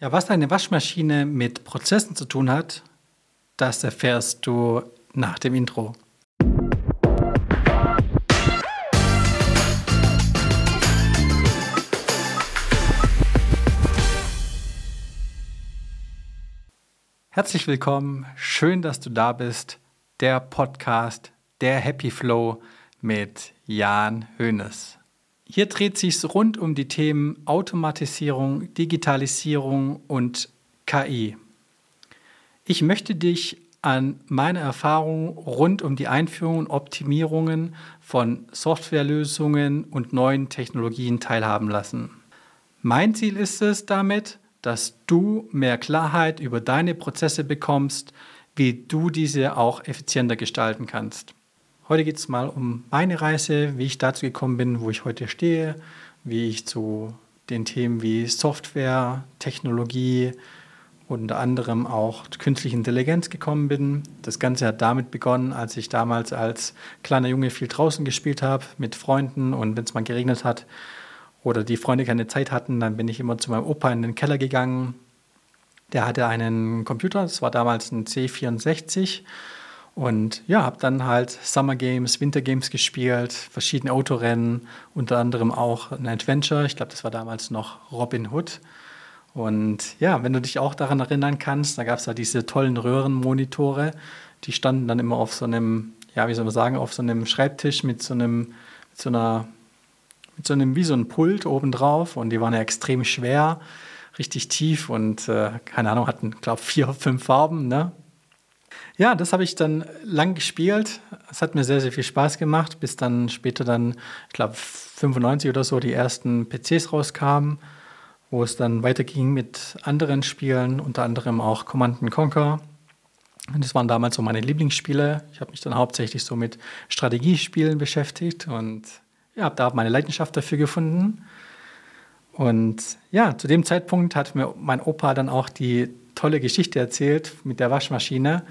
Ja, was eine Waschmaschine mit Prozessen zu tun hat, das erfährst du nach dem Intro. Herzlich willkommen, schön, dass du da bist. Der Podcast, der Happy Flow mit Jan Hoeneß. Hier dreht sich rund um die Themen Automatisierung, Digitalisierung und KI. Ich möchte dich an meine Erfahrungen rund um die Einführung und Optimierungen von Softwarelösungen und neuen Technologien teilhaben lassen. Mein Ziel ist es damit, dass du mehr Klarheit über deine Prozesse bekommst, wie du diese auch effizienter gestalten kannst. Heute geht es mal um meine Reise, wie ich dazu gekommen bin, wo ich heute stehe, wie ich zu den Themen wie Software, Technologie, unter anderem auch künstliche Intelligenz gekommen bin. Das Ganze hat damit begonnen, als ich damals als kleiner Junge viel draußen gespielt habe mit Freunden und wenn es mal geregnet hat oder die Freunde keine Zeit hatten, dann bin ich immer zu meinem Opa in den Keller gegangen. Der hatte einen Computer, das war damals ein C64 und ja, habe dann halt Summer Games, Winter Games gespielt, verschiedene Autorennen, unter anderem auch ein Adventure. Ich glaube, das war damals noch Robin Hood. Und ja, wenn du dich auch daran erinnern kannst, da gab es da diese tollen Röhrenmonitore. Die standen dann immer auf so einem, ja, wie soll man sagen, auf so einem Schreibtisch mit so einem, mit so einer, mit so einem, wie so ein Pult obendrauf. Und die waren ja extrem schwer, richtig tief und äh, keine Ahnung, hatten, glaube vier, fünf Farben, ne? Ja, das habe ich dann lang gespielt. Es hat mir sehr, sehr viel Spaß gemacht, bis dann später dann, ich glaube, 95 oder so die ersten PCs rauskamen, wo es dann weiterging mit anderen Spielen, unter anderem auch Command Conquer. Und das waren damals so meine Lieblingsspiele. Ich habe mich dann hauptsächlich so mit Strategiespielen beschäftigt und ja, habe da meine Leidenschaft dafür gefunden. Und ja, zu dem Zeitpunkt hat mir mein Opa dann auch die tolle Geschichte erzählt mit der Waschmaschine.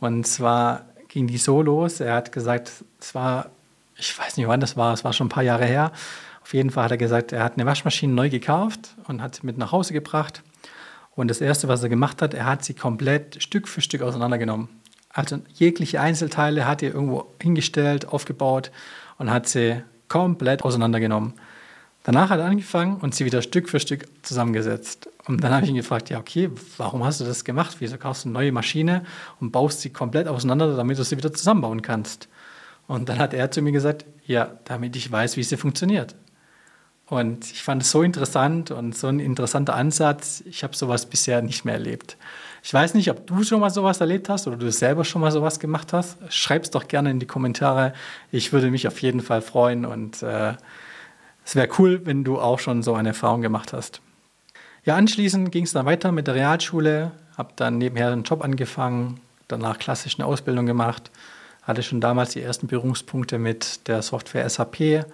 Und zwar ging die so los. Er hat gesagt, es war, ich weiß nicht wann das war, es war schon ein paar Jahre her. Auf jeden Fall hat er gesagt, er hat eine Waschmaschine neu gekauft und hat sie mit nach Hause gebracht. Und das Erste, was er gemacht hat, er hat sie komplett Stück für Stück auseinandergenommen. Also jegliche Einzelteile hat er irgendwo hingestellt, aufgebaut und hat sie komplett auseinandergenommen. Danach hat er angefangen und sie wieder Stück für Stück zusammengesetzt. Und dann habe ich ihn gefragt, ja, okay, warum hast du das gemacht? Wieso kaufst du eine neue Maschine und baust sie komplett auseinander, damit du sie wieder zusammenbauen kannst? Und dann hat er zu mir gesagt, ja, damit ich weiß, wie sie funktioniert. Und ich fand es so interessant und so ein interessanter Ansatz. Ich habe sowas bisher nicht mehr erlebt. Ich weiß nicht, ob du schon mal sowas erlebt hast oder du selber schon mal sowas gemacht hast. Schreib es doch gerne in die Kommentare. Ich würde mich auf jeden Fall freuen und äh, es wäre cool, wenn du auch schon so eine Erfahrung gemacht hast. Ja, anschließend ging es dann weiter mit der Realschule, habe dann nebenher einen Job angefangen, danach klassisch eine Ausbildung gemacht, hatte schon damals die ersten Berührungspunkte mit der Software SAP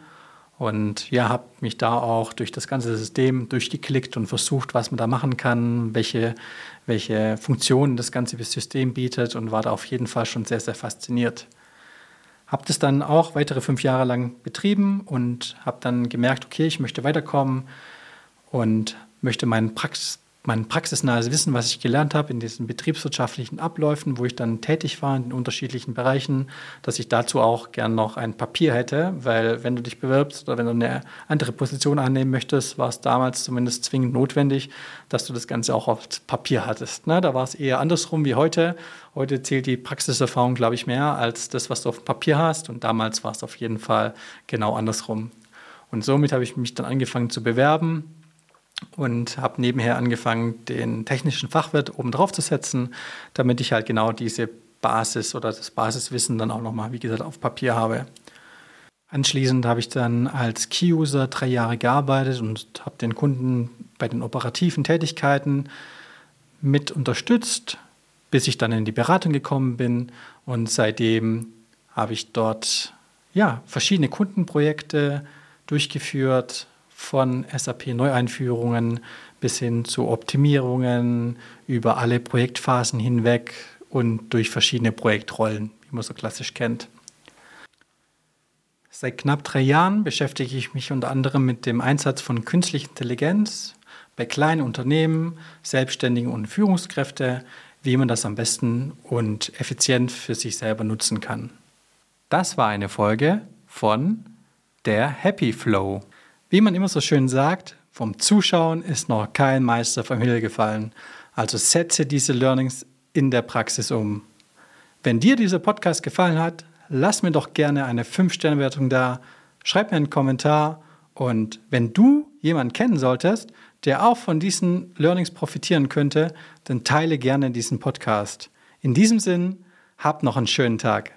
und ja, habe mich da auch durch das ganze System durchgeklickt und versucht, was man da machen kann, welche, welche Funktionen das ganze System bietet und war da auf jeden Fall schon sehr, sehr fasziniert. Habe das dann auch weitere fünf Jahre lang betrieben und habe dann gemerkt, okay, ich möchte weiterkommen und möchte meinen Praxis, mein praxisnahes Wissen, was ich gelernt habe in diesen betriebswirtschaftlichen Abläufen, wo ich dann tätig war in unterschiedlichen Bereichen, dass ich dazu auch gern noch ein Papier hätte, weil wenn du dich bewirbst oder wenn du eine andere Position annehmen möchtest, war es damals zumindest zwingend notwendig, dass du das Ganze auch auf Papier hattest. Ne? Da war es eher andersrum wie heute. Heute zählt die Praxiserfahrung, glaube ich, mehr als das, was du auf Papier hast und damals war es auf jeden Fall genau andersrum. Und somit habe ich mich dann angefangen zu bewerben, und habe nebenher angefangen, den technischen Fachwirt oben drauf zu setzen, damit ich halt genau diese Basis oder das Basiswissen dann auch nochmal, wie gesagt, auf Papier habe. Anschließend habe ich dann als Key-User drei Jahre gearbeitet und habe den Kunden bei den operativen Tätigkeiten mit unterstützt, bis ich dann in die Beratung gekommen bin. Und seitdem habe ich dort ja, verschiedene Kundenprojekte durchgeführt, von SAP-Neueinführungen bis hin zu Optimierungen über alle Projektphasen hinweg und durch verschiedene Projektrollen, wie man so klassisch kennt. Seit knapp drei Jahren beschäftige ich mich unter anderem mit dem Einsatz von künstlicher Intelligenz bei kleinen Unternehmen, Selbstständigen und Führungskräfte, wie man das am besten und effizient für sich selber nutzen kann. Das war eine Folge von der Happy Flow. Wie man immer so schön sagt, vom Zuschauen ist noch kein Meister vom Himmel gefallen. Also setze diese Learnings in der Praxis um. Wenn dir dieser Podcast gefallen hat, lass mir doch gerne eine 5-Sterne-Wertung da, schreib mir einen Kommentar und wenn du jemanden kennen solltest, der auch von diesen Learnings profitieren könnte, dann teile gerne diesen Podcast. In diesem Sinn, hab noch einen schönen Tag.